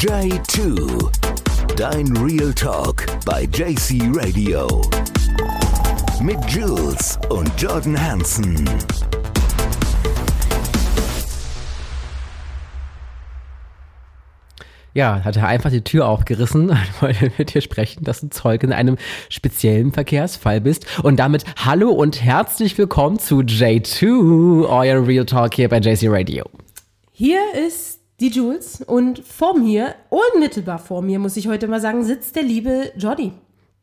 J2. Dein Real Talk bei JC Radio. Mit Jules und Jordan Hansen. Ja, hat er einfach die Tür aufgerissen und wollte mit dir sprechen, dass du Zeuge in einem speziellen Verkehrsfall bist. Und damit hallo und herzlich willkommen zu J2, euer Real Talk hier bei JC Radio. Hier ist die Jules und vor mir, unmittelbar vor mir, muss ich heute mal sagen, sitzt der liebe Jordi.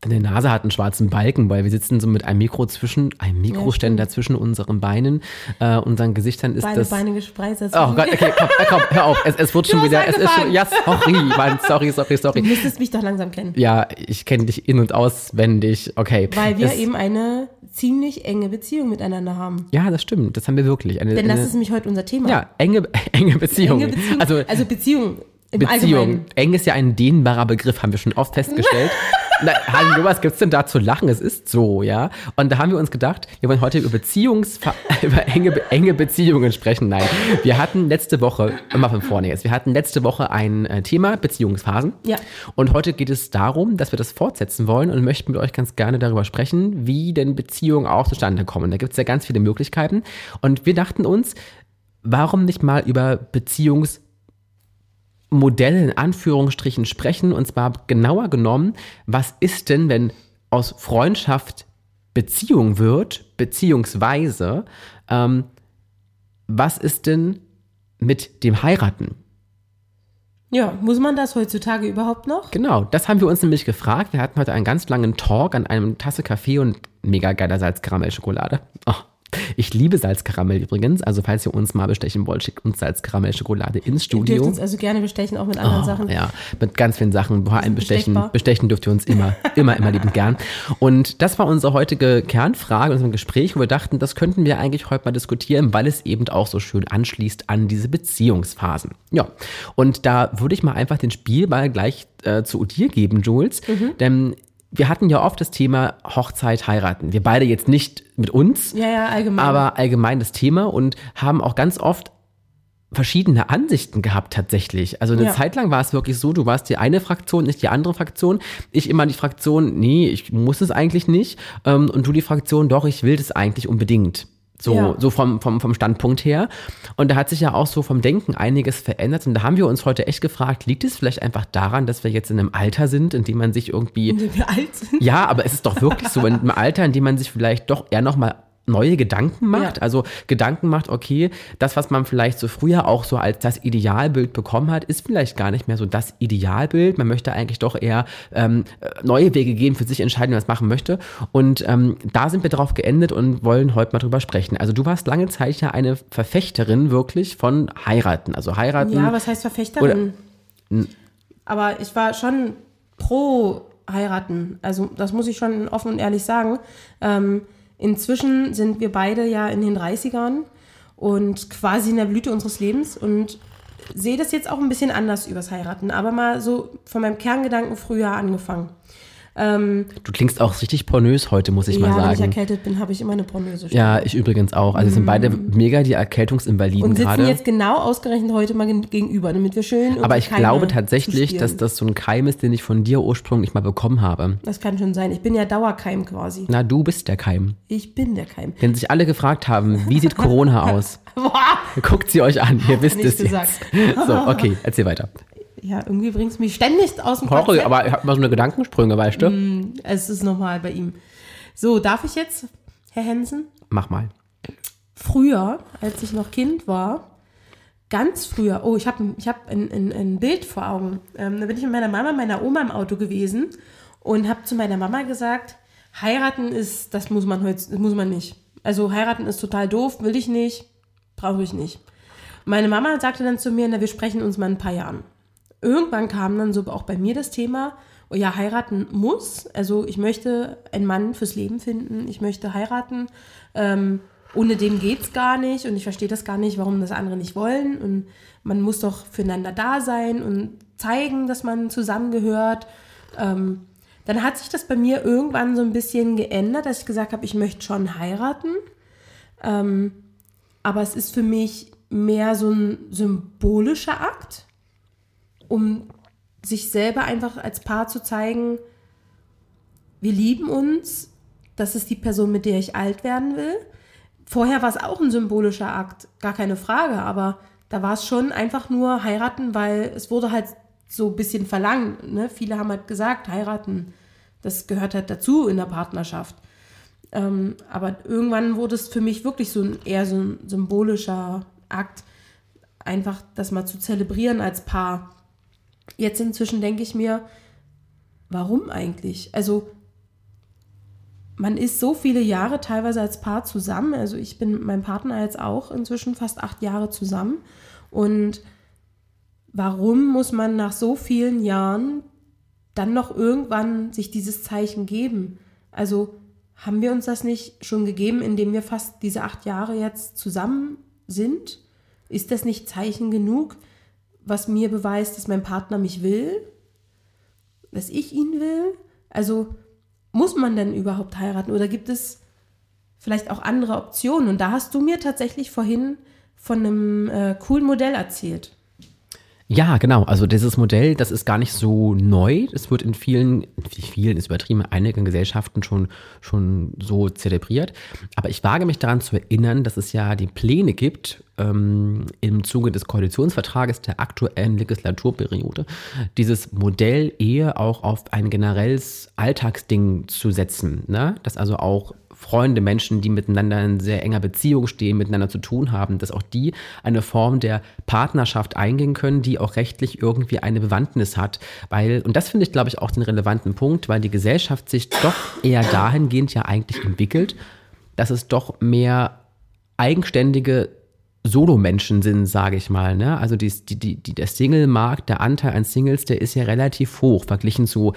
Deine Nase hat einen schwarzen Balken, weil wir sitzen so mit einem Mikro zwischen, einem Mikroständer ja, zwischen unseren Beinen, äh, unseren Gesichtern ist Beine, das. Beine gespreizt. Oh Gott, okay, komm, äh, komm, hör auf, es, es wird schon wieder, es ist schon, ja, sorry, Mann, sorry, sorry, sorry. Du müsstest mich doch langsam kennen. Ja, ich kenne dich in- und auswendig, okay. Weil wir es, eben eine ziemlich enge Beziehung miteinander haben. Ja, das stimmt, das haben wir wirklich. Eine, Denn das eine, ist nämlich heute unser Thema. Ja, enge, enge Beziehung. Enge Beziehung. Also, also Beziehung im Beziehung. Allgemeinen. Eng ist ja ein dehnbarer Begriff, haben wir schon oft festgestellt. Na, hallo, was gibt's denn da zu lachen? Es ist so, ja. Und da haben wir uns gedacht, wir wollen heute über Beziehungs über enge, enge Beziehungen sprechen. Nein, wir hatten letzte Woche, immer von vorne jetzt, wir hatten letzte Woche ein äh, Thema Beziehungsphasen. Ja. Und heute geht es darum, dass wir das fortsetzen wollen und möchten mit euch ganz gerne darüber sprechen, wie denn Beziehungen auch zustande kommen. Da gibt's ja ganz viele Möglichkeiten. Und wir dachten uns, warum nicht mal über Beziehungs Modelle in Anführungsstrichen sprechen, und zwar genauer genommen, was ist denn, wenn aus Freundschaft Beziehung wird, beziehungsweise, ähm, was ist denn mit dem Heiraten? Ja, muss man das heutzutage überhaupt noch? Genau, das haben wir uns nämlich gefragt. Wir hatten heute einen ganz langen Talk an einem Tasse Kaffee und mega geiler Salzkaramellschokolade. Oh. Ich liebe Salzkaramell übrigens. Also, falls ihr uns mal bestechen wollt, schickt uns Salzkaramell-Schokolade ins Ihr Studio. dürft uns also gerne bestechen, auch mit anderen Oh, Sachen. Ja, mit ganz vielen Sachen. Vor allem bestechen. bestechbar. Bestechen dürft ihr uns immer, immer, immer liebend gern. Und das war unsere heutige Kernfrage, unserem Gespräch, wo wir dachten, das könnten wir eigentlich heute mal diskutieren, weil es eben auch so schön anschließt an diese Beziehungsphasen. Ja, und da würde ich mal einfach den Spielball gleich äh, zu dir geben, Jules. Mhm. Denn wir hatten ja oft das Thema Hochzeit, heiraten. Wir beide jetzt nicht mit uns, Ja, ja, allgemein. aber allgemein das Thema und haben auch ganz oft verschiedene Ansichten gehabt tatsächlich. Also eine Ja. Zeit lang war es wirklich so, du warst die eine Fraktion, nicht die andere Fraktion. Ich immer die Fraktion, nee, ich muss es eigentlich nicht. Ähm, und du die Fraktion, doch, ich will das eigentlich unbedingt. So, Ja. so vom, vom, vom Standpunkt her. Und da hat sich ja auch so vom Denken einiges verändert. Und da haben wir uns heute echt gefragt, liegt es vielleicht einfach daran, dass wir jetzt in einem Alter sind, in dem man sich irgendwie Wenn wir alt sind. ja, aber es ist doch wirklich so, in einem Alter, in dem man sich vielleicht doch eher nochmal neue Gedanken macht. Ja. Also Gedanken macht, okay, das, was man vielleicht so früher auch so als das Idealbild bekommen hat, ist vielleicht gar nicht mehr so das Idealbild. Man möchte eigentlich doch eher ähm, neue Wege gehen, für sich entscheiden, was man machen möchte. Und ähm, da sind wir drauf geendet und wollen heute mal drüber sprechen. Also du warst lange Zeit ja eine Verfechterin wirklich von heiraten. Also heiraten. Ja, was heißt Verfechterin? Aber ich war schon pro heiraten. Also das muss ich schon offen und ehrlich sagen. Ähm, inzwischen sind wir beide ja in den 30ern und quasi in der Blüte unseres Lebens und sehe das jetzt auch ein bisschen anders übers Heiraten, aber mal so von meinem Kerngedanken früher angefangen. Ähm, Du klingst auch richtig pornös heute, muss ich ja, mal wenn ich sagen. erkältet bin, habe ich immer eine pornöse Stimme. Ja, ich übrigens auch. Also sind beide mega die Erkältungsinvaliden und sitzen gerade. jetzt genau ausgerechnet heute mal gen- gegenüber, damit wir schön. Aber ich keine glaube tatsächlich, dass das so ein Keim ist, den ich von dir ursprünglich mal bekommen habe. Das kann schon sein. Ich bin ja Dauerkeim quasi. Na, du bist der Keim. Ich bin der Keim. Wenn sich alle gefragt haben, wie sieht Corona aus? Guckt sie euch an, ihr wisst es jetzt. So, okay, erzähl weiter. Ja, irgendwie bringt es mich ständig aus dem Konzept. aber ich habe immer so eine Gedankensprünge, weißt du? Es ist normal bei ihm. So, darf ich jetzt, Herr Hensen? Mach mal. Früher, als ich noch Kind war, ganz früher, oh, ich habe ich hab ein, ein, ein Bild vor Augen. Ähm, da bin ich mit meiner Mama, meiner Oma im Auto gewesen und habe zu meiner Mama gesagt, heiraten ist, das muss man heute, das muss man nicht. Also heiraten ist total doof, will ich nicht, brauche ich nicht. Meine Mama sagte dann zu mir, na, wir sprechen uns mal in ein paar Jahren. Irgendwann kam dann so auch bei mir das Thema, oh ja, heiraten muss. Also ich möchte einen Mann fürs Leben finden, ich möchte heiraten. Ähm, ohne den geht's gar nicht und ich verstehe das gar nicht, warum das andere nicht wollen. Und man muss doch füreinander da sein und zeigen, dass man zusammengehört. Ähm, dann hat sich das bei mir irgendwann so ein bisschen geändert, dass ich gesagt habe, ich möchte schon heiraten. Ähm, aber es ist für mich mehr so ein symbolischer Akt, um sich selber einfach als Paar zu zeigen, wir lieben uns, das ist die Person, mit der ich alt werden will. Vorher war es auch ein symbolischer Akt, gar keine Frage, aber da war es schon einfach nur heiraten, weil es wurde halt so ein bisschen verlangt. Ne? Viele haben halt gesagt, heiraten, das gehört halt dazu in der Partnerschaft. Ähm, aber irgendwann wurde es für mich wirklich so ein eher so ein symbolischer Akt, einfach das mal zu zelebrieren als Paar. Jetzt inzwischen denke ich mir, warum eigentlich? Also man ist so viele Jahre teilweise als Paar zusammen. Also ich bin mit meinem Partner jetzt auch inzwischen fast acht Jahre zusammen. Und warum muss man nach so vielen Jahren dann noch irgendwann sich dieses Zeichen geben? Also haben wir uns das nicht schon gegeben, indem wir fast diese acht Jahre jetzt zusammen sind? Ist das nicht Zeichen genug, was mir beweist, dass mein Partner mich will? Dass ich ihn will? Also muss man denn überhaupt heiraten oder gibt es vielleicht auch andere Optionen? Und da hast du mir tatsächlich vorhin von einem äh, coolen Modell erzählt. Ja, genau. Also dieses Modell, das ist gar nicht so neu. Es wird in vielen, vielen ist übertrieben, einigen Gesellschaften schon, schon so zelebriert. Aber ich wage mich daran zu erinnern, dass es ja die Pläne gibt, ähm, im Zuge des Koalitionsvertrages der aktuellen Legislaturperiode, dieses Modell Ehe auch auf ein generelles Alltagsding zu setzen. Ne? Dass also auch Freunde, Menschen, die miteinander in sehr enger Beziehung stehen, miteinander zu tun haben, dass auch die eine Form der Partnerschaft eingehen können, die auch rechtlich irgendwie eine Bewandtnis hat. Weil, und das finde ich, glaube ich, auch den relevanten Punkt, weil die Gesellschaft sich doch eher dahingehend ja eigentlich entwickelt, dass es doch mehr eigenständige Solo-Menschen sind, sage ich mal. Ne? Also die, die, die, der Single-Markt, der Anteil an Singles, der ist ja relativ hoch, verglichen zu,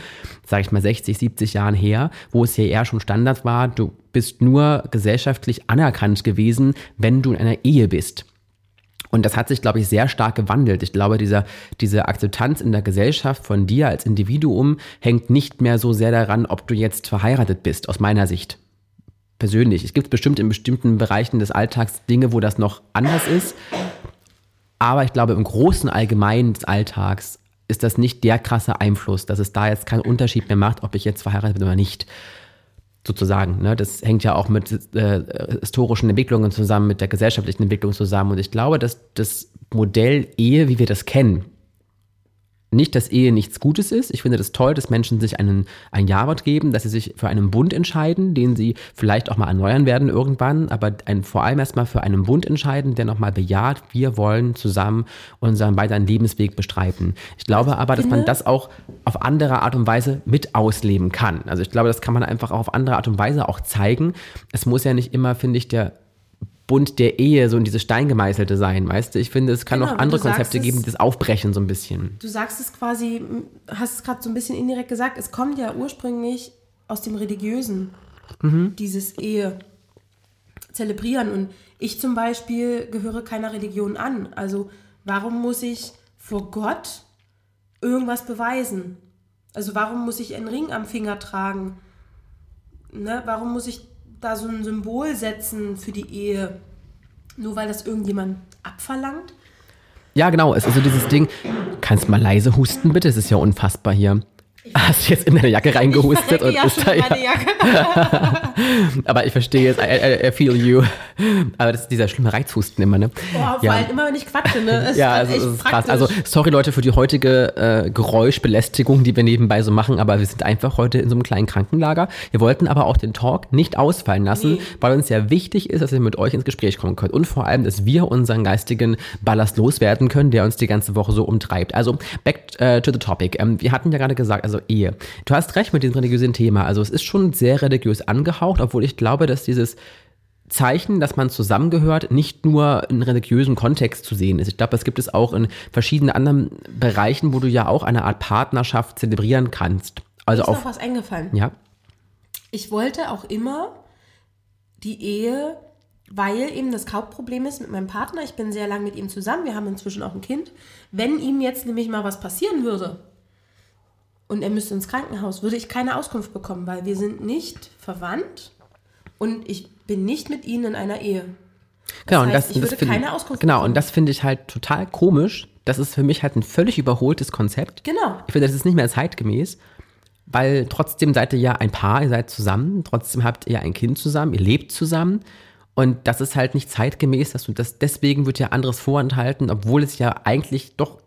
sage ich mal, 60, 70 Jahren her, wo es ja eher schon Standard war, du bist nur gesellschaftlich anerkannt gewesen, wenn du in einer Ehe bist. Und das hat sich, glaube ich, sehr stark gewandelt. Ich glaube, dieser, diese Akzeptanz in der Gesellschaft von dir als Individuum hängt nicht mehr so sehr daran, ob du jetzt verheiratet bist, aus meiner Sicht persönlich. Es gibt bestimmt in bestimmten Bereichen des Alltags Dinge, wo das noch anders ist. Aber ich glaube, im großen Allgemeinen des Alltags ist das nicht der krasse Einfluss, dass es da jetzt keinen Unterschied mehr macht, ob ich jetzt verheiratet bin oder nicht. Sozusagen. Ne? Das hängt ja auch mit äh, historischen Entwicklungen zusammen, mit der gesellschaftlichen Entwicklung zusammen. Und ich glaube, dass das Modell Ehe, wie wir das kennen, nicht, dass Ehe nichts Gutes ist. Ich finde das toll, dass Menschen sich einen, ein Jawort geben, dass sie sich für einen Bund entscheiden, den sie vielleicht auch mal erneuern werden irgendwann, aber ein, vor allem erstmal für einen Bund entscheiden, der nochmal bejaht, wir wollen zusammen unseren weiteren Lebensweg bestreiten. Ich glaube aber, dass man das auch auf andere Art und Weise mit ausleben kann. Also ich glaube, das kann man einfach auch auf andere Art und Weise auch zeigen. Es muss ja nicht immer, finde ich, der Bund der Ehe so in diese Steingemeißelte sein, weißt du? Ich finde, es kann Genau, auch andere Konzepte es- geben, die das aufbrechen so ein bisschen. Du sagst es quasi, hast es gerade so ein bisschen indirekt gesagt, es kommt ja ursprünglich aus dem Religiösen, dieses Ehe zelebrieren. Und ich zum Beispiel gehöre keiner Religion an. Also warum muss ich vor Gott irgendwas beweisen? Also warum muss ich einen Ring am Finger tragen? Ne? Warum muss ich da so ein Symbol setzen für die Ehe? Nur weil das irgendjemand abverlangt? Ja, genau. Es ist so dieses Ding. Kannst mal leise husten, bitte? Es ist ja unfassbar hier. Hast du jetzt in deine Jacke reingehustet und ja ist da ja. Jacke. Aber ich verstehe jetzt, I, I, I feel you. Aber das ist dieser schlimme Reizhusten immer, ne? Boah, vor allem immer, wenn ich quatsche, ne? Das Ja, also das ist krass. Also sorry Leute für die heutige äh, Geräuschbelästigung, die wir nebenbei so machen, aber wir sind einfach heute in so einem kleinen Krankenlager. Wir wollten aber auch den Talk nicht ausfallen lassen, Nee. weil uns ja wichtig ist, dass wir mit euch ins Gespräch kommen können und vor allem, dass wir unseren geistigen Ballast loswerden können, der uns die ganze Woche so umtreibt. Also back äh, to the topic. Ähm, wir hatten ja gerade gesagt, also Ehe. Du hast recht mit diesem religiösen Thema. Also es ist schon sehr religiös angehaucht, obwohl ich glaube, dass dieses Zeichen, dass man zusammengehört, nicht nur in religiösen Kontext zu sehen ist. Ich glaube, das gibt es auch in verschiedenen anderen Bereichen, wo du ja auch eine Art Partnerschaft zelebrieren kannst. Also ist noch auf, was eingefallen. ja, Ich wollte auch immer die Ehe, weil eben das Hauptproblem ist mit meinem Partner, ich bin sehr lang mit ihm zusammen, wir haben inzwischen auch ein Kind. Wenn ihm jetzt nämlich mal was passieren würde und er müsste ins Krankenhaus, würde ich keine Auskunft bekommen, weil wir sind nicht verwandt und ich bin nicht mit ihnen in einer Ehe. genau. heißt, und das, ich das würde find- keine Auskunft Genau, und das finde ich halt total komisch, das ist für mich halt ein völlig überholtes Konzept. Genau. Ich finde, das ist nicht mehr zeitgemäß, weil trotzdem seid ihr ja ein Paar, ihr seid zusammen, trotzdem habt ihr ein Kind zusammen, ihr lebt zusammen. Und das ist halt nicht zeitgemäß, dass du das, deswegen wird ja anderes vorenthalten, obwohl es ja eigentlich doch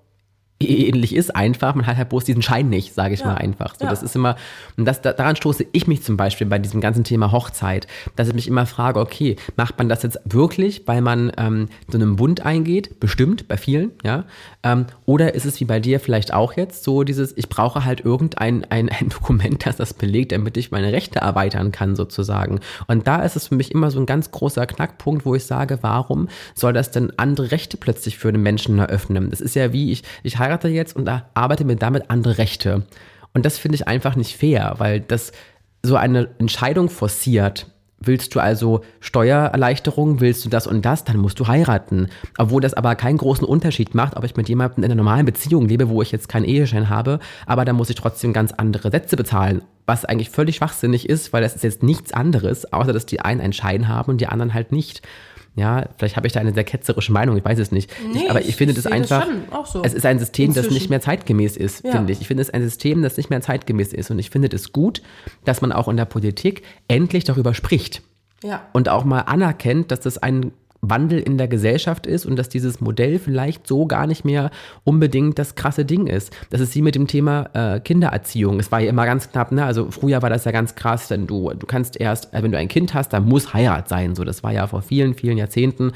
ähnlich ist einfach, man hat halt bloß diesen Schein nicht, sage ich Ja. mal einfach. So, Ja. Das ist immer, und das, da, daran stoße ich mich zum Beispiel bei diesem ganzen Thema Hochzeit, dass ich mich immer frage, okay, macht man das jetzt wirklich, weil man ähm, so einen Bund eingeht? Bestimmt, bei vielen, ja. Ähm, oder ist es wie bei dir vielleicht auch jetzt so dieses, ich brauche halt irgendein ein, ein Dokument, das das belegt, damit ich meine Rechte erweitern kann sozusagen. Und da ist es für mich immer so ein ganz großer Knackpunkt, wo ich sage, warum soll das denn andere Rechte plötzlich für einen Menschen eröffnen? Das ist ja wie, ich, ich heirate jetzt und arbeite mir damit andere Rechte. Und das finde ich einfach nicht fair, weil das so eine Entscheidung forciert. Willst du also Steuererleichterung, willst du das und das, dann musst du heiraten. Obwohl das aber keinen großen Unterschied macht, ob ich mit jemandem in einer normalen Beziehung lebe, wo ich jetzt keinen Eheschein habe, aber da muss ich trotzdem ganz andere Sätze bezahlen. Was eigentlich völlig schwachsinnig ist, weil das ist jetzt nichts anderes, außer dass die einen einen Schein haben und die anderen halt nicht. Ja, vielleicht habe ich da eine sehr ketzerische Meinung, ich weiß es nicht. Nee, aber ich finde ich das das einfach, auch so. es ist ein System, das Inzwischen. nicht mehr zeitgemäß ist, Ja. finde ich. Ich finde es ein System, das nicht mehr zeitgemäß ist. Und ich finde es gut, dass man auch in der Politik endlich darüber spricht Ja. und auch mal anerkennt, dass das ein Wandel in der Gesellschaft ist und dass dieses Modell vielleicht so gar nicht mehr unbedingt das krasse Ding ist. Das ist wie mit dem Thema äh, Kindererziehung. Es war ja immer ganz knapp, ne? Also früher war das ja ganz krass, denn du, du kannst erst, äh, wenn du ein Kind hast, dann muss Heirat sein. So, das war ja vor vielen, vielen Jahrzehnten.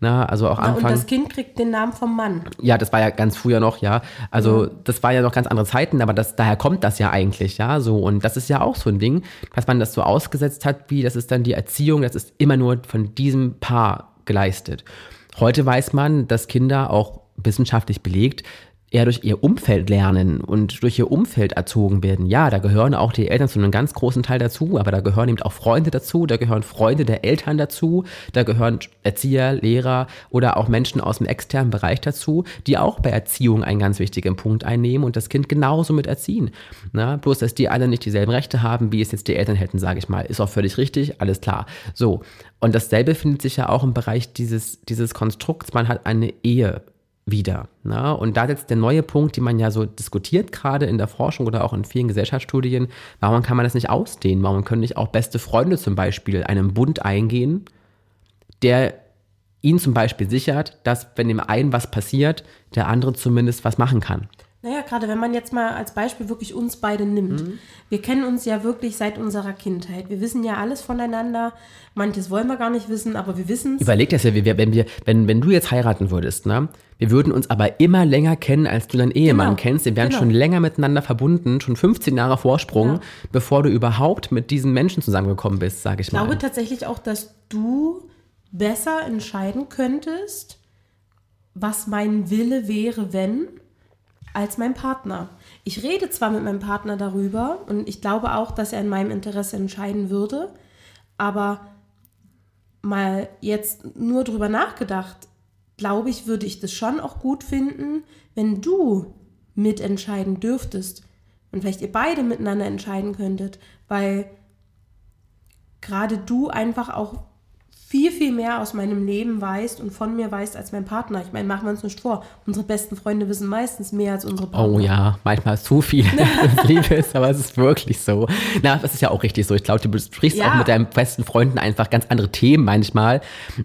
Ne? Also auch Ja, und Anfang. das Kind kriegt den Namen vom Mann. Ja, das war ja ganz früher noch, ja. Also das war ja noch ganz andere Zeiten, aber das, daher kommt das ja eigentlich, ja. So und das ist ja auch so ein Ding, dass man das so ausgesetzt hat, wie das ist dann die Erziehung, das ist immer nur von diesem Paar geleistet. Heute weiß man, dass Kinder auch wissenschaftlich belegt eher durch ihr Umfeld lernen und durch ihr Umfeld erzogen werden. Ja, da gehören auch die Eltern zu einem ganz großen Teil dazu, aber da gehören eben auch Freunde dazu, da gehören Freunde der Eltern dazu, da gehören Erzieher, Lehrer oder auch Menschen aus dem externen Bereich dazu, die auch bei Erziehung einen ganz wichtigen Punkt einnehmen und das Kind genauso mit erziehen. Na, bloß, dass die alle nicht dieselben Rechte haben, wie es jetzt die Eltern hätten, sage ich mal. Ist auch völlig richtig, alles klar. So. Und dasselbe findet sich ja auch im Bereich dieses, dieses Konstrukts. Man hat eine Ehe wieder. Na? Und da jetzt der neue Punkt, den man ja so diskutiert, gerade in der Forschung oder auch in vielen Gesellschaftsstudien, warum kann man das nicht ausdehnen? Warum können nicht auch beste Freunde zum Beispiel einen Bund eingehen, der ihn zum Beispiel sichert, dass wenn dem einen was passiert, der andere zumindest was machen kann. Naja, gerade wenn man jetzt mal als Beispiel wirklich uns beide nimmt. Mhm. Wir kennen uns ja wirklich seit unserer Kindheit. Wir wissen ja alles voneinander. Manches wollen wir gar nicht wissen, aber wir wissen es. Überleg das ja, wenn wir, wenn, wenn du jetzt heiraten würdest, ne? Wir würden uns aber immer länger kennen, als du deinen Ehemann Genau. kennst. Wir wären Genau. schon länger miteinander verbunden, schon 15 Jahre Vorsprung, Ja. bevor du überhaupt mit diesen Menschen zusammengekommen bist, sage ich Ich mal. glaube tatsächlich auch, dass du besser entscheiden könntest, was mein Wille wäre, wenn, als mein Partner. Ich rede zwar mit meinem Partner darüber und ich glaube auch, dass er in meinem Interesse entscheiden würde, aber mal jetzt nur drüber nachgedacht, glaube ich, würde ich das schon auch gut finden, wenn du mitentscheiden dürftest und vielleicht ihr beide miteinander entscheiden könntet, weil gerade du einfach auch viel, viel mehr aus meinem Leben weißt und von mir weißt als mein Partner. Ich meine, machen wir uns nicht vor. Unsere besten Freunde wissen meistens mehr als unsere Partner. Oh ja, manchmal zu viel Liebe ist, aber es ist wirklich so. Na, das ist ja auch richtig so. Ich glaube, du besprichst Ja. auch mit deinen besten Freunden einfach ganz andere Themen manchmal,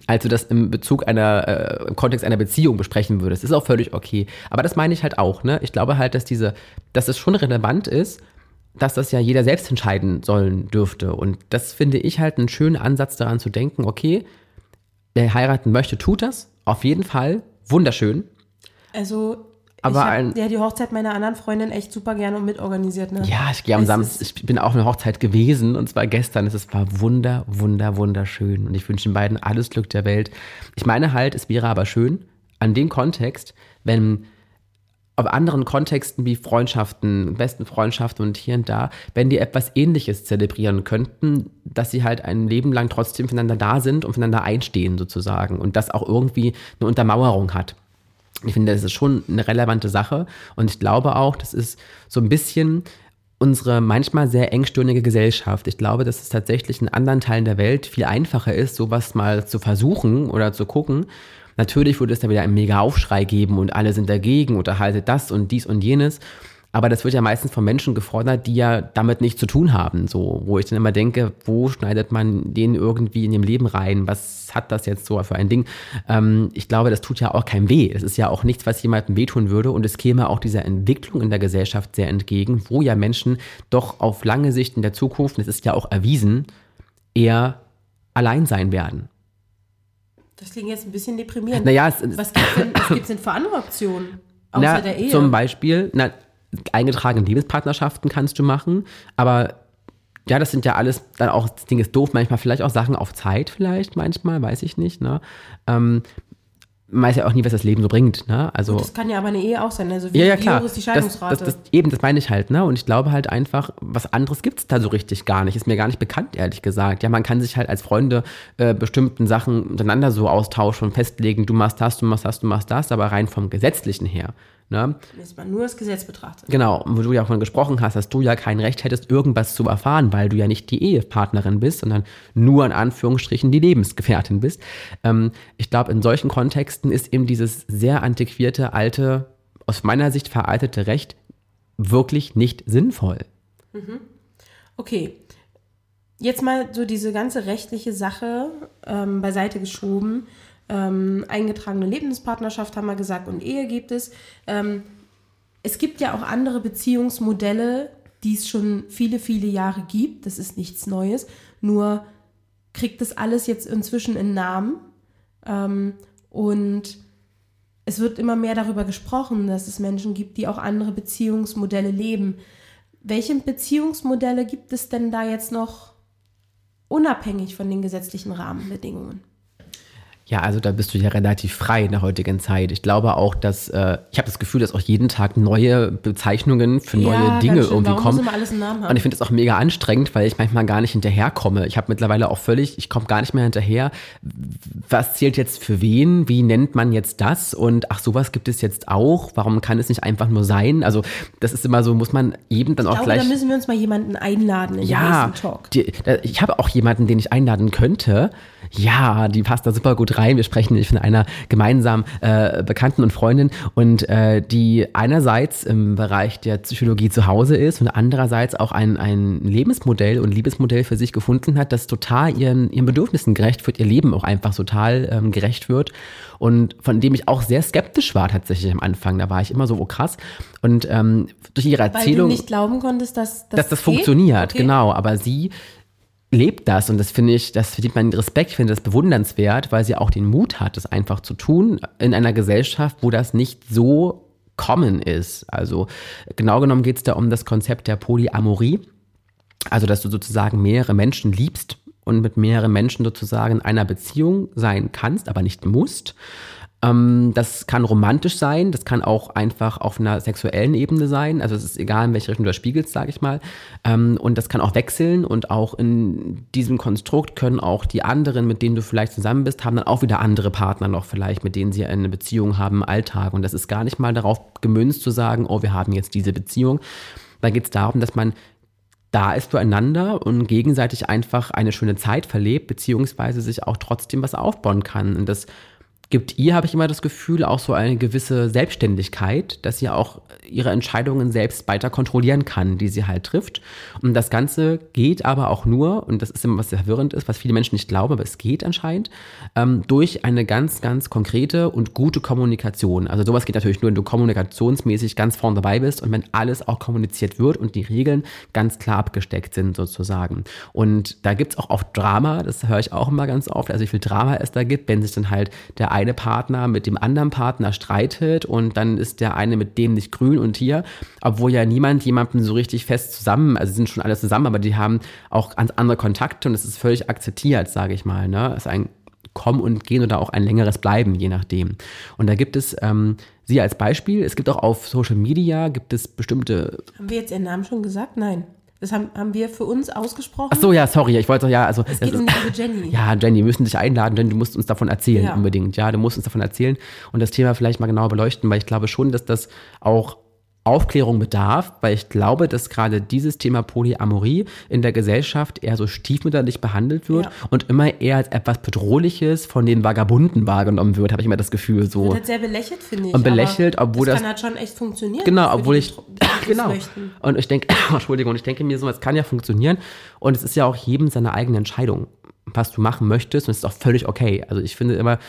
als du das im Bezug einer, äh, im Kontext einer Beziehung besprechen würdest. Ist auch völlig okay. Aber das meine ich halt auch, ne? Ich glaube halt, dass diese, dass es schon relevant ist, dass das ja jeder selbst entscheiden sollen dürfte. Und das finde ich halt einen schönen Ansatz daran zu denken, okay, wer heiraten möchte, tut das. Auf jeden Fall. Wunderschön. Also, Aber ich habe ein- ja die Hochzeit meiner anderen Freundin echt super gerne und mitorganisiert. Ne? Ja, ich gehe am Samstag, ich bin auch auf einer Hochzeit gewesen und zwar gestern. Es war wunder, wunder, wunderschön und ich wünsche den beiden alles Glück der Welt. Ich meine halt, es wäre aber schön, an dem Kontext, wenn auf anderen Kontexten wie Freundschaften, besten Freundschaften und hier und da, wenn die etwas Ähnliches zelebrieren könnten, dass sie halt ein Leben lang trotzdem füreinander da sind und füreinander einstehen sozusagen und das auch irgendwie eine Untermauerung hat. Ich finde, das ist schon eine relevante Sache und ich glaube auch, das ist so ein bisschen unsere manchmal sehr engstirnige Gesellschaft. Ich glaube, dass es tatsächlich in anderen Teilen der Welt viel einfacher ist, sowas mal zu versuchen oder zu gucken, Natürlich würde es da wieder einen mega Aufschrei geben und alle sind dagegen und erhaltet das und dies und jenes. Aber das wird ja meistens von Menschen gefordert, die ja damit nichts zu tun haben. So, wo ich dann immer denke, wo schneidet man den irgendwie in dem Leben rein? Was hat das jetzt so für ein Ding? Ähm, ich glaube, das tut ja auch keinem weh. Das ist ja auch nichts, was jemandem wehtun würde. Und es käme auch dieser Entwicklung in der Gesellschaft sehr entgegen, wo ja Menschen doch auf lange Sicht in der Zukunft, das ist ja auch erwiesen, eher allein sein werden. Das klingt jetzt ein bisschen deprimierend. Naja, es, was gibt es denn, was gibt's denn für andere Optionen? Außer na, der Ehe? Zum Beispiel, na, eingetragene Lebenspartnerschaften kannst du machen, aber ja, das sind ja alles dann auch, das Ding ist doof, manchmal vielleicht auch Sachen auf Zeit, vielleicht, manchmal, weiß ich nicht, ne? Ähm, man weiß ja auch nie, was das Leben so bringt, ne? Also. das kann ja aber eine Ehe auch sein. Also wie, ja, ja, klar. hoch ist die Das, Scheidungsrate? das, das, eben, das meine ich halt, ne? Und ich glaube halt einfach, was anderes gibt es da so richtig gar nicht. Ist mir gar nicht bekannt, ehrlich gesagt. Ja, man kann sich halt als Freunde äh, bestimmten Sachen untereinander so austauschen und festlegen, du machst das, du machst das, du machst das, aber rein vom Gesetzlichen her. Ne? Wenn man nur das Gesetz betrachtet. Genau, wo du ja davon gesprochen hast, dass du ja kein Recht hättest, irgendwas zu erfahren, weil du ja nicht die Ehepartnerin bist, sondern nur in Anführungsstrichen die Lebensgefährtin bist. Ähm, ich glaube, in solchen Kontexten ist eben dieses sehr antiquierte, alte, aus meiner Sicht veraltete Recht wirklich nicht sinnvoll. Okay. Jetzt mal so diese ganze rechtliche Sache ähm, beiseite geschoben. Ähm, eingetragene Lebenspartnerschaft haben wir gesagt und Ehe gibt es. Ähm, es gibt ja auch andere Beziehungsmodelle, die es schon viele, viele Jahre gibt. Das ist nichts Neues. Nur kriegt das alles jetzt inzwischen einen Namen. Ähm, und es wird immer mehr darüber gesprochen, dass es Menschen gibt, die auch andere Beziehungsmodelle leben. Welche Beziehungsmodelle gibt es denn da jetzt noch unabhängig von den gesetzlichen Rahmenbedingungen? Ja, also da bist du ja relativ frei in der heutigen Zeit. Ich glaube auch, dass äh, ich habe das Gefühl, dass auch jeden Tag neue Bezeichnungen für neue Ja, Dinge irgendwie Warum kommen. muss immer alles einen Namen haben? Und ich finde das auch mega anstrengend, weil ich manchmal gar nicht hinterherkomme. Ich habe mittlerweile auch völlig, ich komme gar nicht mehr hinterher. Was zählt jetzt für wen? Wie nennt man jetzt das? Und ach, sowas gibt es jetzt auch. Warum kann es nicht einfach nur sein? Also das ist immer so, muss man eben dann auch Ich glaube, gleich da müssen wir uns mal jemanden einladen in den ja, nächsten Talk. die, da, ich habe auch jemanden, den ich einladen könnte. Ja, die passt da super gut rein. Wir sprechen nämlich von einer gemeinsamen äh, Bekannten und Freundin und äh, die einerseits im Bereich der Psychologie zu Hause ist und andererseits auch ein, ein Lebensmodell und Liebesmodell für sich gefunden hat, das total ihren, ihren Bedürfnissen gerecht wird, ihr Leben auch einfach total ähm, gerecht wird und von dem ich auch sehr skeptisch war tatsächlich am Anfang. Da war ich immer so, oh krass. Und ähm, durch ihre Weil du Erzählung nicht glauben konntest, dass, dass das geht? funktioniert, Okay. genau. Aber sie lebt das und das finde ich, das verdient meinen Respekt, ich finde das bewundernswert, weil sie auch den Mut hat, das einfach zu tun in einer Gesellschaft, wo das nicht so common ist. Also genau genommen geht es da um das Konzept der Polyamorie, also dass du sozusagen mehrere Menschen liebst und mit mehreren Menschen sozusagen in einer Beziehung sein kannst, aber nicht musst. Ähm, das kann romantisch sein, das kann auch einfach auf einer sexuellen Ebene sein. Also es ist egal, in welche Richtung du das spiegelst, sage ich mal. Ähm, und das kann auch wechseln und auch in diesem Konstrukt können auch die anderen, mit denen du vielleicht zusammen bist, haben dann auch wieder andere Partner noch vielleicht, mit denen sie eine Beziehung haben im Alltag. Und das ist gar nicht mal darauf gemünzt zu sagen, oh, wir haben jetzt diese Beziehung. Da geht es darum, dass man da ist füreinander und gegenseitig einfach eine schöne Zeit verlebt, beziehungsweise sich auch trotzdem was aufbauen kann. Und das gibt ihr, habe ich immer das Gefühl, auch so eine gewisse Selbstständigkeit, dass sie auch ihre Entscheidungen selbst weiter kontrollieren kann, die sie halt trifft. Und das Ganze geht aber auch nur, und das ist immer was sehr verwirrend ist, was viele Menschen nicht glauben, aber es geht anscheinend, ähm, durch eine ganz, ganz konkrete und gute Kommunikation. Also sowas geht natürlich nur, wenn du kommunikationsmäßig ganz vorne dabei bist und wenn alles auch kommuniziert wird und die Regeln ganz klar abgesteckt sind sozusagen. Und da gibt es auch oft Drama, das höre ich auch immer ganz oft, also wie viel Drama es da gibt, wenn sich dann halt der eine Partner mit dem anderen Partner streitet und dann ist der eine mit dem nicht grün und hier, obwohl ja niemand jemanden so richtig fest zusammen, also sind schon alle zusammen, aber die haben auch ganz andere Kontakte und es ist völlig akzeptiert, sage ich mal. Ne? Es ist ein Kommen und Gehen oder auch ein längeres Bleiben, je nachdem. Und da gibt es ähm, sie als Beispiel. Es gibt auch auf Social Media, gibt es bestimmte Haben wir jetzt ihren Namen schon gesagt? Nein. Das haben, haben wir für uns ausgesprochen. Ach so, ja, sorry, ich wollte ja, also Es das geht um die liebe Jenny. Ja, Jenny, wir müssen dich einladen, denn du musst uns davon erzählen, Ja. unbedingt. Ja, du musst uns davon erzählen und das Thema vielleicht mal genauer beleuchten, weil ich glaube schon, dass das auch Aufklärung bedarf, weil ich glaube, dass gerade dieses Thema Polyamorie in der Gesellschaft eher so stiefmütterlich behandelt wird Ja. und immer eher als etwas Bedrohliches von den Vagabunden wahrgenommen wird, habe ich immer das Gefühl so. Wird halt sehr belächelt, finde ich. Und belächelt, obwohl das das- kann halt schon echt funktionieren. Genau, obwohl ich genau. möchten. Und ich denke, Entschuldigung, ich denke mir so, es kann ja funktionieren und es ist ja auch jedem seine eigene Entscheidung, was du machen möchtest und es ist auch völlig okay. Also ich finde immer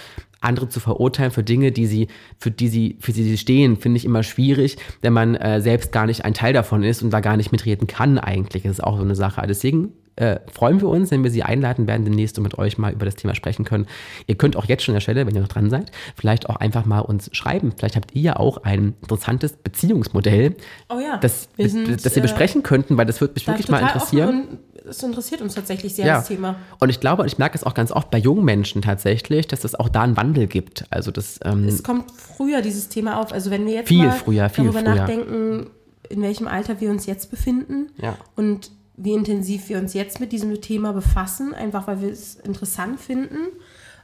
andere zu verurteilen für Dinge, die sie für die sie für die sie stehen, finde ich immer schwierig, wenn man äh, selbst gar nicht ein Teil davon ist und da gar nicht mitreden kann eigentlich. Das ist auch so eine Sache. Deswegen äh, freuen wir uns, wenn wir Sie einladen werden, demnächst und mit euch mal über das Thema sprechen können. Ihr könnt auch jetzt schon an der Stelle, wenn ihr noch dran seid, vielleicht auch einfach mal uns schreiben. Vielleicht habt ihr ja auch ein interessantes Beziehungsmodell, Oh ja, das, wir sind, das äh, besprechen könnten, weil das würde mich wirklich mal interessieren. Es interessiert uns tatsächlich sehr, Ja. das Thema. Und ich glaube, und ich merke es auch ganz oft bei jungen Menschen tatsächlich, dass es auch da einen Wandel gibt. Also das, ähm, Es kommt früher dieses Thema auf. Also wenn wir jetzt Viel mal früher, viel darüber früher. nachdenken, in welchem Alter wir uns jetzt befinden Ja. und wie intensiv wir uns jetzt mit diesem Thema befassen, einfach weil wir es interessant finden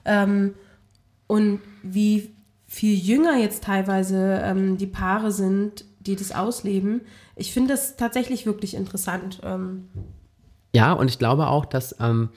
ähm, und wie viel jünger jetzt teilweise ähm, die Paare sind, die das ausleben. Ich finde das tatsächlich wirklich interessant. Ähm, ja, und ich glaube auch, dass ähm,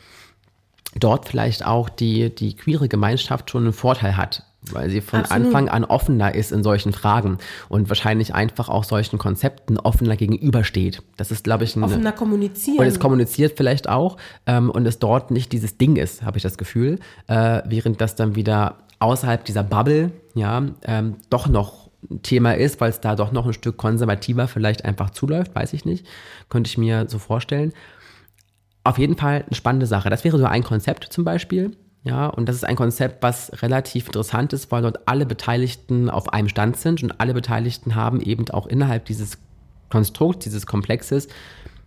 dort vielleicht auch die, die queere Gemeinschaft schon einen Vorteil hat, weil sie von Absolut. Anfang an offener ist in solchen Fragen und wahrscheinlich einfach auch solchen Konzepten offener gegenübersteht. Das ist, glaube ich, ein, offener kommunizieren. Und es kommuniziert vielleicht auch ähm, und es dort nicht dieses Ding ist, habe ich das Gefühl, äh, während das dann wieder außerhalb dieser Bubble, ja, ähm, doch noch ein Thema ist, weil es da doch noch ein Stück konservativer vielleicht einfach zuläuft, weiß ich nicht, könnte ich mir so vorstellen. Auf jeden Fall eine spannende Sache. Das wäre so ein Konzept zum Beispiel. Ja, und das ist ein Konzept, was relativ interessant ist, weil dort alle Beteiligten auf einem Stand sind und alle Beteiligten haben eben auch innerhalb dieses Konstrukts, dieses Komplexes,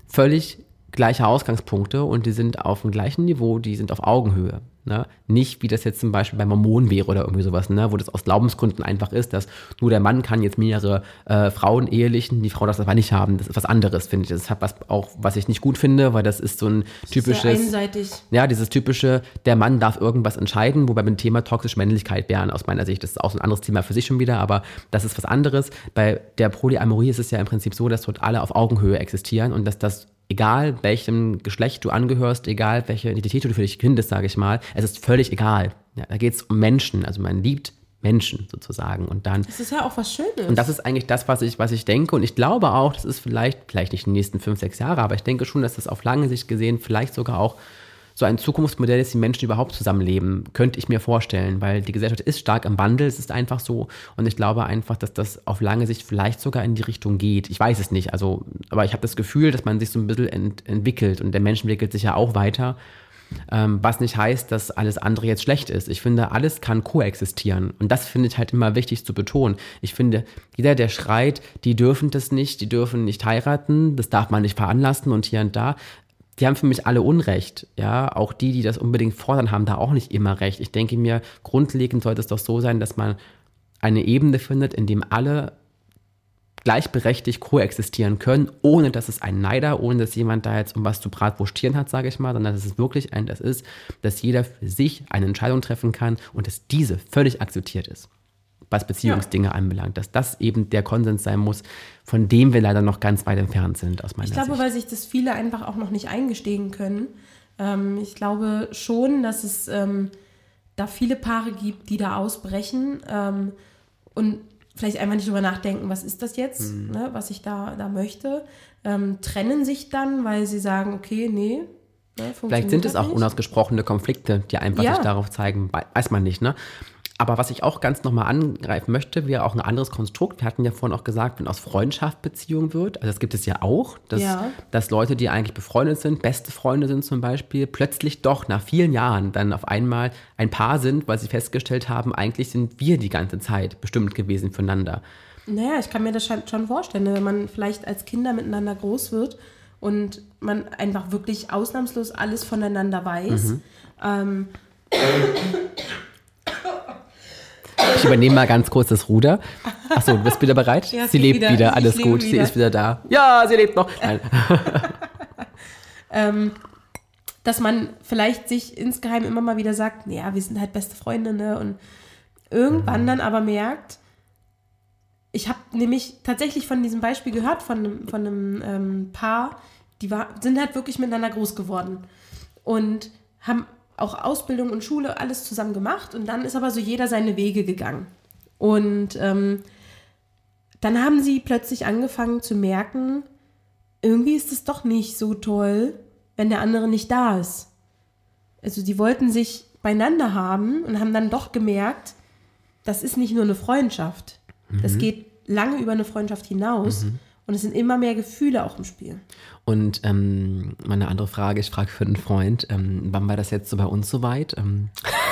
völlig gleiche Ausgangspunkte und die sind auf dem gleichen Niveau, die sind auf Augenhöhe. Ne? Nicht wie das jetzt zum Beispiel bei Mormonen wäre oder irgendwie sowas, ne? wo das aus Glaubensgründen einfach ist, dass nur der Mann kann jetzt mehrere äh, Frauen ehelichen, die Frau darf das aber nicht haben. Das ist was anderes, finde ich. Das ist halt was auch, was ich nicht gut finde, weil das ist so ein typisches. einseitig. Ja, dieses typische, der Mann darf irgendwas entscheiden, wobei beim Thema toxische Männlichkeit wären aus meiner Sicht. Das ist auch so ein anderes Thema für sich schon wieder, aber das ist was anderes. Bei der Polyamorie ist es ja im Prinzip so, dass dort alle auf Augenhöhe existieren und dass das, egal welchem Geschlecht du angehörst, egal welche Identität du für dich findest, sage ich mal, es ist völlig egal. Ja, da geht es um Menschen, also man liebt Menschen sozusagen und dann Das ist ja auch was Schönes. und das ist eigentlich das, was ich, was ich denke. Und ich glaube auch, das ist vielleicht, vielleicht nicht die nächsten fünf, sechs Jahre, aber ich denke schon, dass das auf lange Sicht gesehen vielleicht sogar auch so ein Zukunftsmodell ist, wie Menschen überhaupt zusammenleben, könnte ich mir vorstellen, weil die Gesellschaft ist stark im Wandel, es ist einfach so. Und ich glaube einfach, dass das auf lange Sicht vielleicht sogar in die Richtung geht. Ich weiß es nicht, also, aber ich habe das Gefühl, dass man sich so ein bisschen ent entwickelt und der Mensch entwickelt sich ja auch weiter. Ähm, was nicht heißt, dass alles andere jetzt schlecht ist. Ich finde, alles kann koexistieren. Und das finde ich halt immer wichtig zu betonen. Ich finde, jeder, der schreit, die dürfen das nicht, die dürfen nicht heiraten, das darf man nicht veranlassen und hier und da, die haben für mich alle Unrecht. Ja, auch die, die das unbedingt fordern, haben da auch nicht immer recht. Ich denke mir, grundlegend sollte es doch so sein, dass man eine Ebene findet, in dem alle gleichberechtigt koexistieren können, ohne dass es ein Neider, ohne dass jemand da jetzt um was zu bratwurstieren hat, sage ich mal, sondern dass es wirklich ein, das ist, dass jeder für sich eine Entscheidung treffen kann und dass diese völlig akzeptiert ist, was Beziehungsdinge anbelangt, dass das eben der Konsens sein muss, von dem wir leider noch ganz weit entfernt sind aus meiner Ich glaube, Sicht. weil sich das viele einfach auch noch nicht eingestehen können. Ähm, ich glaube schon, dass es ähm, da viele Paare gibt, die da ausbrechen ähm, und vielleicht einfach nicht drüber nachdenken, was ist das jetzt, Mhm. ne, was ich da, da möchte. Ähm, trennen sich dann, weil sie sagen, okay, nee. Ne, Vielleicht sind es auch nicht. unausgesprochene Konflikte, die einfach Ja. sich darauf zeigen, wei- weiß man nicht, ne? Aber was ich auch ganz nochmal angreifen möchte, wäre auch ein anderes Konstrukt. Wir hatten ja vorhin auch gesagt, wenn aus Freundschaft Beziehung wird, also das gibt es ja auch, dass, Ja. dass Leute, die eigentlich befreundet sind, beste Freunde sind zum Beispiel, plötzlich doch nach vielen Jahren dann auf einmal ein Paar sind, weil sie festgestellt haben, eigentlich sind wir die ganze Zeit bestimmt gewesen füreinander. Naja, ich kann mir das schon vorstellen, ne, wenn man vielleicht als Kinder miteinander groß wird und man einfach wirklich ausnahmslos alles voneinander weiß. Mhm. Ähm, Ich übernehme mal ganz kurz das Ruder. Achso, du bist wieder bereit? Ja, sie sie lebt wieder. wieder, alles gut, sie wieder. ist wieder da. Ja, sie lebt noch. Nein. ähm, dass man vielleicht sich insgeheim immer mal wieder sagt, ja, wir sind halt beste Freunde, ne? Und irgendwann dann aber merkt, ich habe nämlich tatsächlich von diesem Beispiel gehört, von einem, von einem ähm, Paar, die war, sind halt wirklich miteinander groß geworden und haben auch Ausbildung und Schule alles zusammen gemacht und dann ist aber so jeder seine Wege gegangen. Und ähm, dann haben sie plötzlich angefangen zu merken, irgendwie ist es doch nicht so toll, wenn der andere nicht da ist. Also die wollten sich beieinander haben und haben dann doch gemerkt, das ist nicht nur eine Freundschaft. Das Mhm. geht lange über eine Freundschaft hinaus. Und es sind immer mehr Gefühle auch im Spiel. Und ähm, meine andere Frage, ich frage für einen Freund, ähm, wann war das jetzt so bei uns soweit? Ähm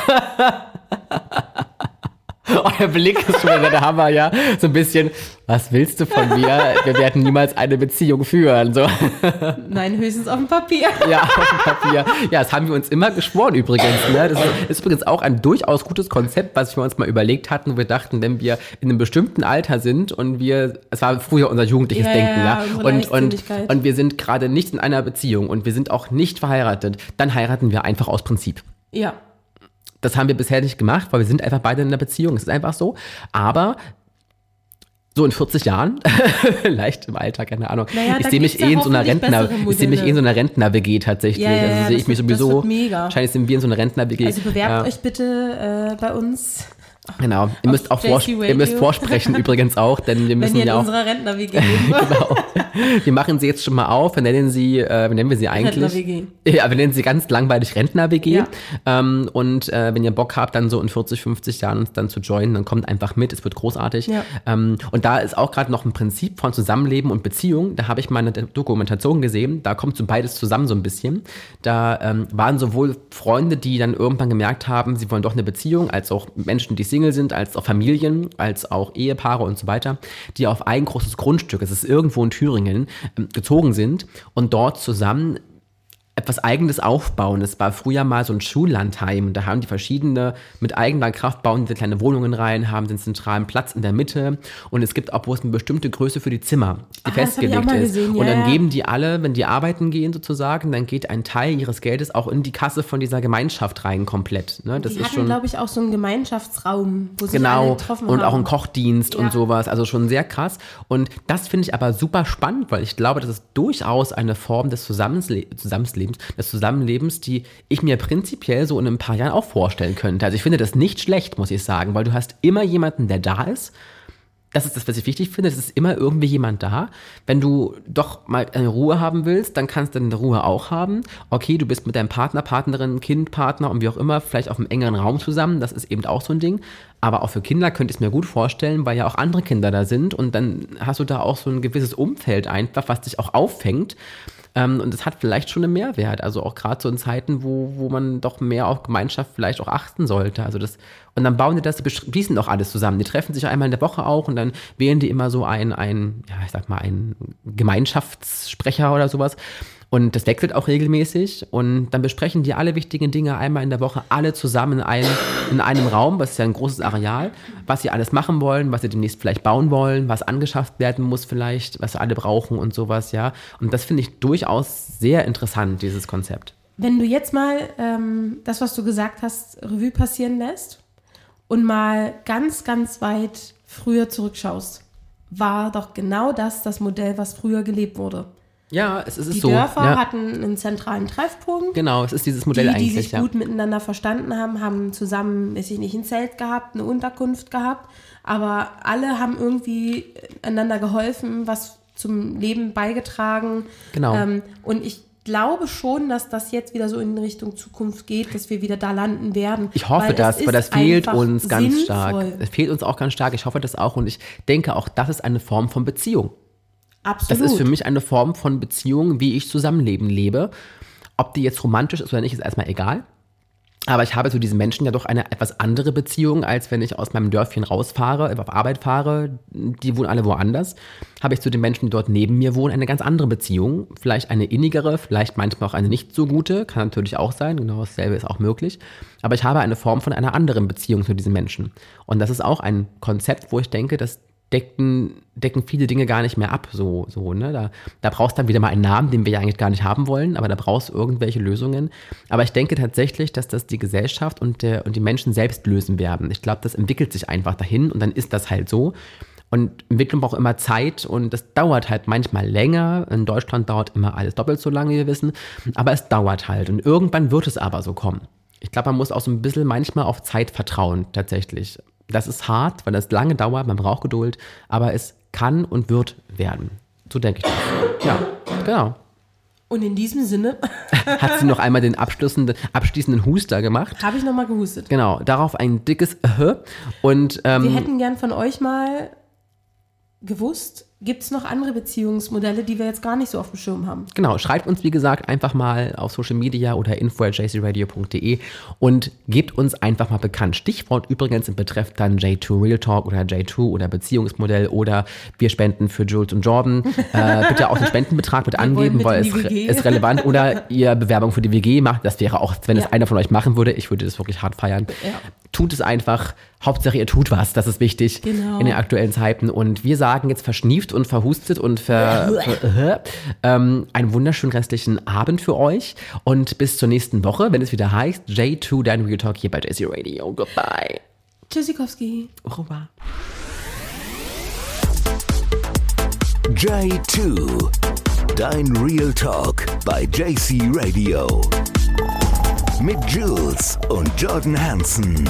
Euer Blick ist schon wieder der Hammer, ja. So ein bisschen, was willst du von mir? Wir werden niemals eine Beziehung führen. So, Nein, höchstens auf dem Papier. ja, auf dem Papier. Ja, das haben wir uns immer geschworen übrigens. Ne? Das ist, übrigens auch ein durchaus gutes Konzept, was wir uns mal überlegt hatten, wo wir dachten, wenn wir in einem bestimmten Alter sind und wir, es war früher unser jugendliches Ja, Denken, ja, ja. Und, und, und wir sind gerade nicht in einer Beziehung und wir sind auch nicht verheiratet, dann heiraten wir einfach aus Prinzip. Ja. Das haben wir bisher nicht gemacht, weil wir sind einfach beide in einer Beziehung. Es ist einfach so. Aber so in 40 Jahren, vielleicht im Alter, keine Ahnung. Naja, ich sehe mich eh in so Rentner, ich sehe mich eh in so einer Rentner-WG tatsächlich. Ja, ja, also sehe ich mich wird- das sowieso. Wahrscheinlich sind wir in so einer Rentner-WG. Also bewerbt ja. euch bitte äh, bei uns, Genau. Ihr müsst auch ihr müsst vorsprechen übrigens auch, denn wir wenn müssen ihr in ja auch. unserer Rentner-WG lebt. Genau. Wir machen sie jetzt schon mal auf. Wir nennen sie, äh, wie nennen wir sie eigentlich? Rentner-WG. Ja, wir nennen sie ganz langweilig Rentner-WG. Ja. Ähm, und äh, wenn ihr Bock habt, dann so in 40, 50 Jahren uns dann zu joinen, dann kommt einfach mit. Es wird großartig. Ja. Ähm, und da ist auch gerade noch ein Prinzip von Zusammenleben und Beziehung. Da habe ich mal eine Dokumentation gesehen. Da kommt so beides zusammen so ein bisschen. Da ähm, waren sowohl Freunde, die dann irgendwann gemerkt haben, sie wollen doch eine Beziehung, als auch Menschen, die Single sind, als auch Familien, als auch Ehepaare und so weiter, die auf ein großes Grundstück, es ist irgendwo in Thüringen, ähm, gezogen sind und dort zusammen etwas Eigenes aufbauen. Es war früher mal so ein Schullandheim. Da haben die verschiedene mit eigener Kraft bauen diese kleine Wohnungen rein, haben den zentralen Platz in der Mitte und es gibt auch wo es eine bestimmte Größe für die Zimmer, die Ah, festgelegt ist. gesehen, und dann ja. geben die alle, wenn die arbeiten gehen sozusagen, dann geht ein Teil ihres Geldes auch in die Kasse von dieser Gemeinschaft rein komplett. Ne? Das Die ist hatten, schon glaube ich, auch so einen Gemeinschaftsraum, wo alle Genau, getroffen und haben. auch ein Kochdienst Ja. und sowas, also schon sehr krass. Und das finde ich aber super spannend, weil ich glaube, das ist durchaus eine Form des Zusammensle Zusammenlebens, des Zusammenlebens, die ich mir prinzipiell so in ein paar Jahren auch vorstellen könnte. Also ich finde das nicht schlecht, muss ich sagen, weil du hast immer jemanden, der da ist. Das ist das, was ich wichtig finde. Es ist immer irgendwie jemand da. Wenn du doch mal eine Ruhe haben willst, dann kannst du eine Ruhe auch haben. Okay, du bist mit deinem Partner, Partnerin, Kind, Partner und wie auch immer vielleicht auf einem engeren Raum zusammen. Das ist eben auch so ein Ding. Aber auch für Kinder könnte ich es mir gut vorstellen, weil ja auch andere Kinder da sind. Und dann hast du da auch so ein gewisses Umfeld einfach, was dich auch auffängt. Ähm, und das hat vielleicht schon einen Mehrwert. Also auch gerade so in Zeiten, wo, wo man doch mehr auf Gemeinschaft vielleicht auch achten sollte. Also das, und dann bauen die das, beschließen auch alles zusammen. Die treffen sich einmal in der Woche auch und dann wählen die immer so ein, ein, ja, ich sag mal, ein Gemeinschaftssprecher oder sowas. Und das wechselt auch regelmäßig. Und dann besprechen die alle wichtigen Dinge einmal in der Woche, alle zusammen in einem, in einem Raum, was ist ja ein großes Areal, was sie alles machen wollen, was sie demnächst vielleicht bauen wollen, was angeschafft werden muss vielleicht, was alle brauchen und sowas, ja. Und das finde ich durchaus sehr interessant, dieses Konzept. Wenn du jetzt mal ähm, das, was du gesagt hast, Revue passieren lässt und mal ganz, ganz weit früher zurückschaust, war doch genau das das Modell, was früher gelebt wurde. Ja, es ist Die so. Dörfer ja. hatten einen zentralen Treffpunkt. Genau, es ist dieses Modell die, die eigentlich, sich ja. gut miteinander verstanden haben, haben zusammen, weiß ich nicht, ein Zelt gehabt, eine Unterkunft gehabt, aber alle haben irgendwie einander geholfen, was zum Leben beigetragen. Genau. Ähm, und ich glaube schon, dass das jetzt wieder so in Richtung Zukunft geht, dass wir wieder da landen werden. Ich hoffe weil das, weil das fehlt uns ganz sinnvoll. stark. Es fehlt uns auch ganz stark. Ich hoffe das auch und ich denke auch, das ist eine Form von Beziehung. Absolut. Das ist für mich eine Form von Beziehung, wie ich Zusammenleben lebe. Ob die jetzt romantisch ist oder nicht, ist erstmal egal. Aber ich habe zu diesen Menschen ja doch eine etwas andere Beziehung, als wenn ich aus meinem Dörfchen rausfahre, auf Arbeit fahre. Die wohnen alle woanders. Habe ich zu den Menschen, die dort neben mir wohnen, eine ganz andere Beziehung. Vielleicht eine innigere, vielleicht manchmal auch eine nicht so gute. Kann natürlich auch sein. Genau dasselbe ist auch möglich. Aber ich habe eine Form von einer anderen Beziehung zu diesen Menschen. Und das ist auch ein Konzept, wo ich denke, das decken, decken viele Dinge gar nicht mehr ab. So, so, ne? da, da brauchst du dann wieder mal einen Namen, den wir ja eigentlich gar nicht haben wollen, aber da brauchst du irgendwelche Lösungen. Aber ich denke tatsächlich, dass das die Gesellschaft und, der, und die Menschen selbst lösen werden. Ich glaube, das entwickelt sich einfach dahin und dann ist das halt so. Und Entwicklung braucht immer Zeit und das dauert halt manchmal länger. In Deutschland dauert immer alles doppelt so lange, wie wir wissen. Aber es dauert halt. Und irgendwann wird es aber so kommen. Ich glaube, man muss auch so ein bisschen manchmal auf Zeit vertrauen, tatsächlich. Das ist hart, weil das lange dauert, man braucht Geduld, aber es kann und wird werden. So denke ich das. Ja, genau. Und in diesem Sinne Hat sie noch einmal den abschließenden, abschließenden Huster gemacht. habe ich nochmal gehustet. Genau, darauf ein dickes äh und Wir ähm, hätten gern von euch mal gewusst, gibt es noch andere Beziehungsmodelle, die wir jetzt gar nicht so auf dem Schirm haben? Genau, schreibt uns wie gesagt einfach mal auf Social Media oder info at jcradio.de und gebt uns einfach mal bekannt. Stichwort übrigens im Betreff dann J2 Real Talk oder J2 oder Beziehungsmodell oder wir spenden für Jules und Jordan. Äh, bitte auch den Spendenbetrag mit angeben, mit weil es re- ist relevant oder ihr Bewerbung für die WG macht. Das wäre auch, wenn es Ja. einer von euch machen würde, ich würde das wirklich hart feiern. Ja. Tut es einfach. Hauptsache ihr tut was, das ist wichtig Genau. in den aktuellen Zeiten. Und wir sagen jetzt verschnieft und verhustet und ver, ver, ähm, einen wunderschönen restlichen Abend für euch und bis zur nächsten Woche, wenn es wieder heißt J2 Dein Real Talk hier bei JC Radio. Goodbye. Tschüssikowski. Au revoir. J2. Dein Real Talk bei JC Radio. Mit Jules und Jordan Hansen.